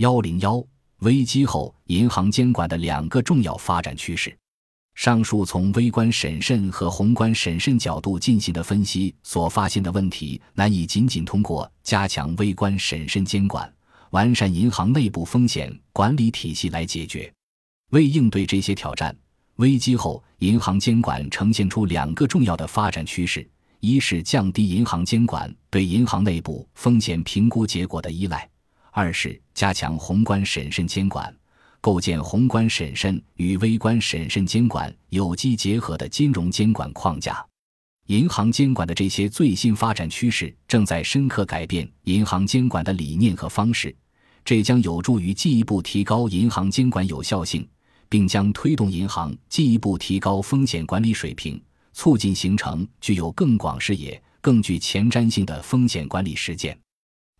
幺零幺危机后银行监管的两个重要发展趋势。上述从微观审慎和宏观审慎角度进行的分析所发现的问题，难以仅仅通过加强微观审慎监管、完善银行内部风险管理体系来解决。为应对这些挑战，危机后银行监管呈现出两个重要的发展趋势：一是降低银行监管对银行内部风险评估结果的依赖；二是加强宏观审慎监管。构建宏观审慎与微观审慎监管有机结合的金融监管框架。银行监管的这些最新发展趋势正在深刻改变银行监管的理念和方式，这将有助于进一步提高银行监管有效性，并将推动银行进一步提高风险管理水平，促进形成具有更广视野、更具前瞻性的风险管理实践。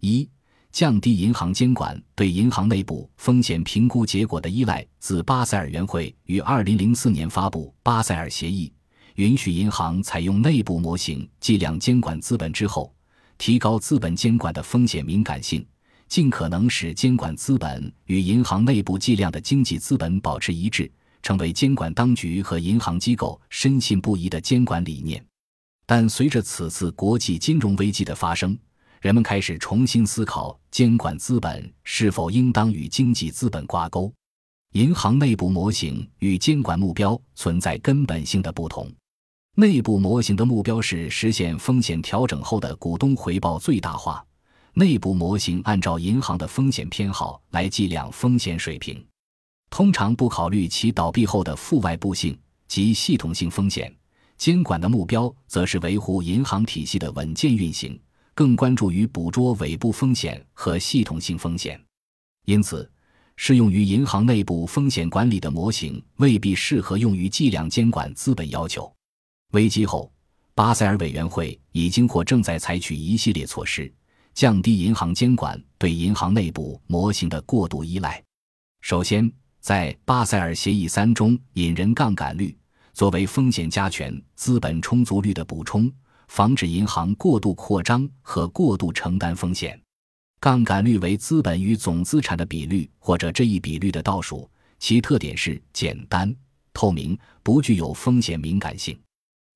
一。降低银行监管对银行内部风险评估结果的依赖。自巴塞尔委员会于二零零四年发布《巴塞尔协议》，允许银行采用内部模型计量监管资本之后，提高资本监管的风险敏感性，尽可能使监管资本与银行内部计量的经济资本保持一致，成为监管当局和银行机构深信不疑的监管理念。但随着此次国际金融危机的发生，人们开始重新思考监管资本是否应当与经济资本挂钩。银行内部模型与监管目标存在根本性的不同。内部模型的目标是实现风险调整后的股东回报最大化。内部模型按照银行的风险偏好来计量风险水平，通常不考虑其倒闭后的负外部性及系统性风险。监管的目标则是维护银行体系的稳健运行。更关注于捕捉尾部风险和系统性风险，因此，适用于银行内部风险管理的模型未必适合用于计量监管资本要求。危机后，巴塞尔委员会已经或正在采取一系列措施，降低银行监管对银行内部模型的过度依赖。首先，在巴塞尔协议三中引人杠杆率作为风险加权资本充足率的补充。防止银行过度扩张和过度承担风险，杠杆率为资本与总资产的比率或者这一比率的倒数，其特点是简单、透明，不具有风险敏感性。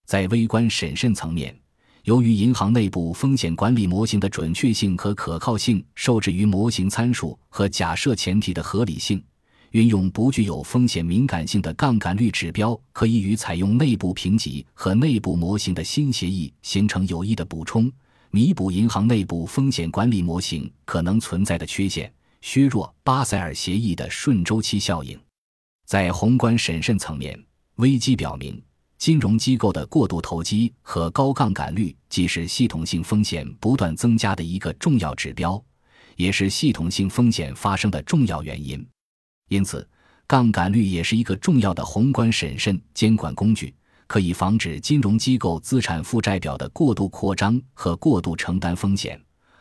在微观审慎层面，由于银行内部风险管理模型的准确性和可靠性受制于模型参数和假设前提的合理性。运用不具有风险敏感性的杠杆率指标，可以与采用内部评级和内部模型的新协议形成有益的补充，弥补银行内部风险管理模型可能存在的缺陷，削弱巴塞尔协议的顺周期效应。在宏观审慎层面，危机表明，金融机构的过度投机和高杠杆率既是系统性风险不断增加的一个重要指标，也是系统性风险发生的重要原因。因此，杠杆率也是一个重要的宏观审慎监管工具，可以防止金融机构资产负债表的过度扩张和过度承担风险，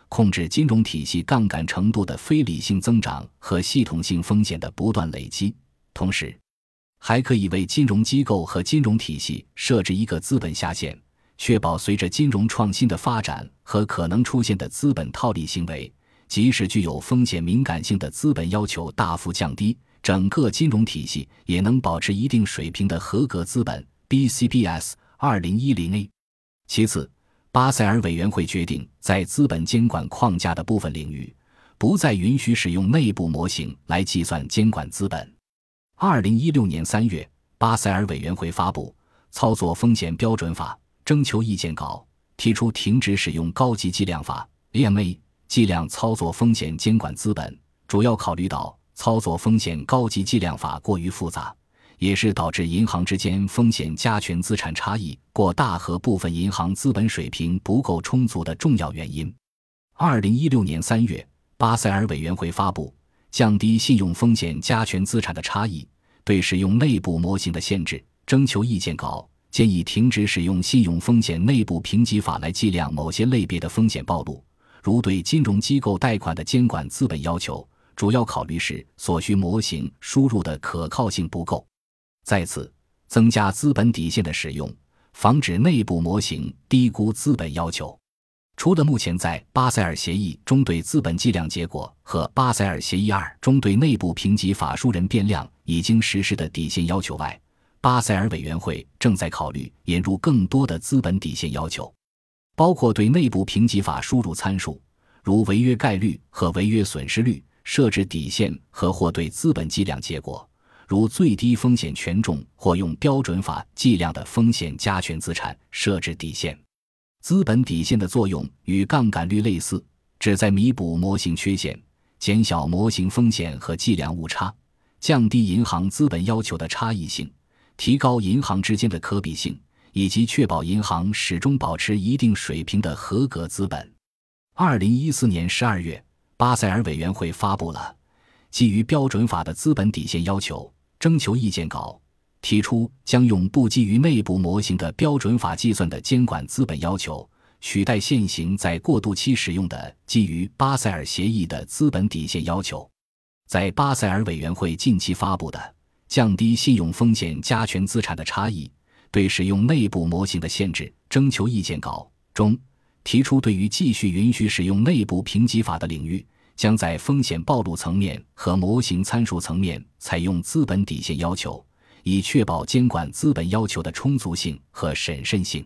控制金融体系杠杆程度的非理性增长和系统性风险的不断累积。同时，还可以为金融机构和金融体系设置一个资本下限，确保随着金融创新的发展和可能出现的资本套利行为。即使具有风险敏感性的资本要求大幅降低，整个金融体系也能保持一定水平的合格资本 （BCBS 2010A）。其次，巴塞尔委员会决定在资本监管框架的部分领域，不再允许使用内部模型来计算监管资本。2016年3月，巴塞尔委员会发布《操作风险标准法》征求意见稿，提出停止使用高级计量法 （AMA）。计量操作风险监管资本，主要考虑到操作风险高级计量法过于复杂，也是导致银行之间风险加权资产差异过大和部分银行资本水平不够充足的重要原因。二零一六年三月，巴塞尔委员会发布《降低信用风险加权资产的差异对使用内部模型的限制》征求意见稿，建议停止使用信用风险内部评级法来计量某些类别的风险暴露。如对金融机构贷款的监管资本要求，主要考虑是所需模型输入的可靠性不够。再次，增加资本底线的使用，防止内部模型低估资本要求。除了目前在巴塞尔协议中对资本计量结果和巴塞尔协议二中对内部评级法书人变量已经实施的底线要求外，巴塞尔委员会正在考虑引入更多的资本底线要求，包括对内部评级法输入参数，如违约概率和违约损失率设置底线和或对资本计量结果，如最低风险权重或用标准法计量的风险加权资产设置底线。资本底线的作用与杠杆率类似，旨在弥补模型缺陷，减小模型风险和计量误差，降低银行资本要求的差异性，提高银行之间的可比性，以及确保银行始终保持一定水平的合格资本。二零一四年十二月，巴塞尔委员会发布了基于标准法的资本底线要求征求意见稿。提出将用不基于内部模型的标准法计算的监管资本要求，取代现行在过渡期使用的基于巴塞尔协议的资本底线要求。在巴塞尔委员会近期发布的《降低信用风险加权资产的差异对使用内部模型的限制征求意见稿》中，提出对于继续允许使用内部评级法的领域，将在风险暴露层面和模型参数层面采用资本底线要求。以确保监管资本要求的充足性和审慎性。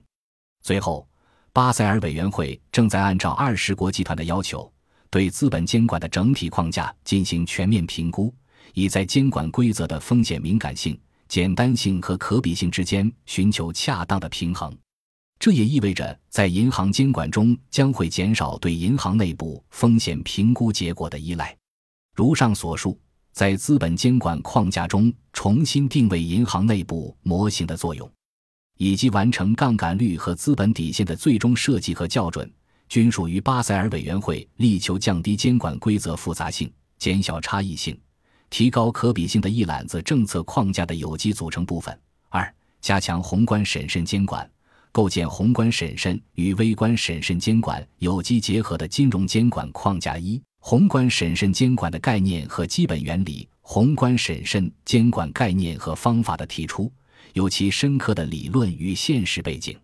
最后，巴塞尔委员会正在按照二十国集团的要求，对资本监管的整体框架进行全面评估，以在监管规则的风险敏感性、简单性和可比性之间寻求恰当的平衡。这也意味着，在银行监管中将会减少对银行内部风险评估结果的依赖。如上所述。在资本监管框架中重新定位银行内部模型的作用，以及完成杠杆率和资本底线的最终设计和校准，均属于巴塞尔委员会力求降低监管规则复杂性、减小差异性、提高可比性的一揽子政策框架的有机组成部分。二、加强宏观审慎监管，构建宏观审慎与微观审慎监管有机结合的金融监管框架。一。宏观审慎监管的概念和基本原理，宏观审慎监管概念和方法的提出，有其深刻的理论与现实背景。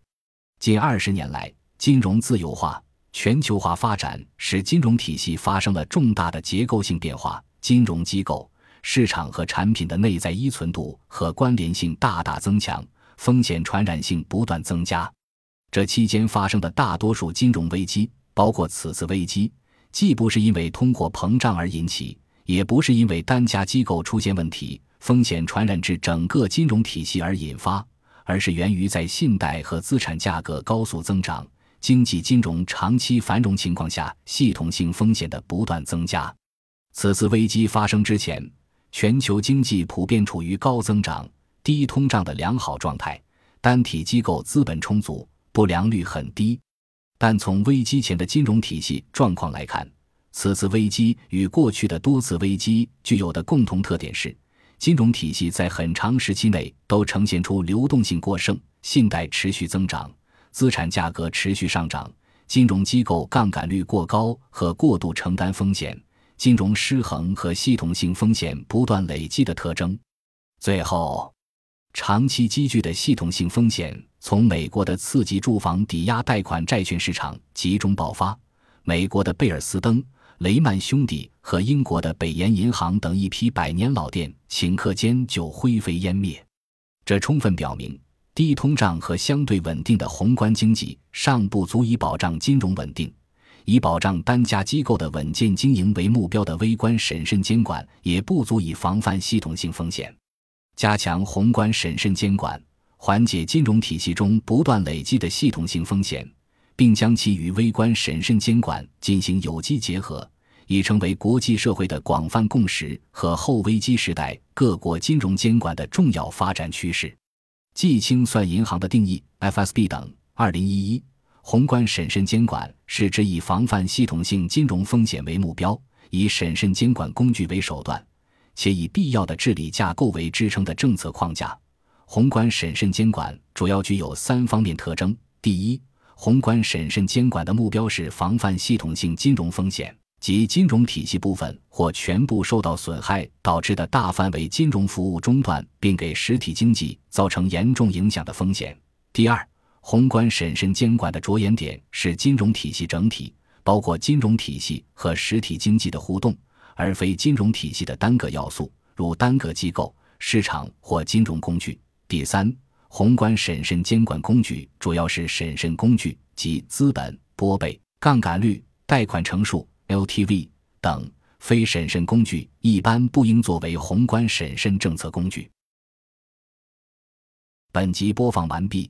近二十年来，金融自由化、全球化发展使金融体系发生了重大的结构性变化，金融机构、市场和产品的内在依存度和关联性大大增强，风险传染性不断增加。这期间发生的大多数金融危机，包括此次危机。既不是因为通货膨胀而引起，也不是因为单家机构出现问题，风险传染至整个金融体系而引发，而是源于在信贷和资产价格高速增长、经济金融长期繁荣情况下，系统性风险的不断增加。此次危机发生之前，全球经济普遍处于高增长、低通胀的良好状态，单体机构资本充足，不良率很低。但从危机前的金融体系状况来看，此次危机与过去的多次危机具有的共同特点是，金融体系在很长时期内都呈现出流动性过剩、信贷持续增长、资产价格持续上涨、金融机构杠杆率过高和过度承担风险、金融失衡和系统性风险不断累积的特征。最后，长期积聚的系统性风险从美国的次级住房抵押贷款债券市场集中爆发，美国的贝尔斯登、雷曼兄弟和英国的北岩银行等一批百年老店顷刻间就灰飞烟灭。这充分表明，低通胀和相对稳定的宏观经济尚不足以保障金融稳定，以保障单家机构的稳健经营为目标的微观审慎监管也不足以防范系统性风险。加强宏观审慎监管，缓解金融体系中不断累积的系统性风险，并将其与微观审慎监管进行有机结合，已成为国际社会的广泛共识和后危机时代各国金融监管的重要发展趋势。即清算银行的定义 （FSB） 等。二零一一，宏观审慎监管是指以防范系统性金融风险为目标，以审慎监管工具为手段。且以必要的治理架构为支撑的政策框架。宏观审慎监管主要具有三方面特征：第一，宏观审慎监管的目标是防范系统性金融风险及金融体系部分或全部受到损害导致的大范围金融服务中断并给实体经济造成严重影响的风险；第二，宏观审慎监管的着眼点是金融体系整体，包括金融体系和实体经济的互动，而非金融体系的单个要素，如单个机构、市场或金融工具。第三，宏观审慎监管工具主要是审慎工具，即资本、拨备、杠杆率、贷款成数 （LTV） 等。非审慎工具一般不应作为宏观审慎政策工具。本集播放完毕，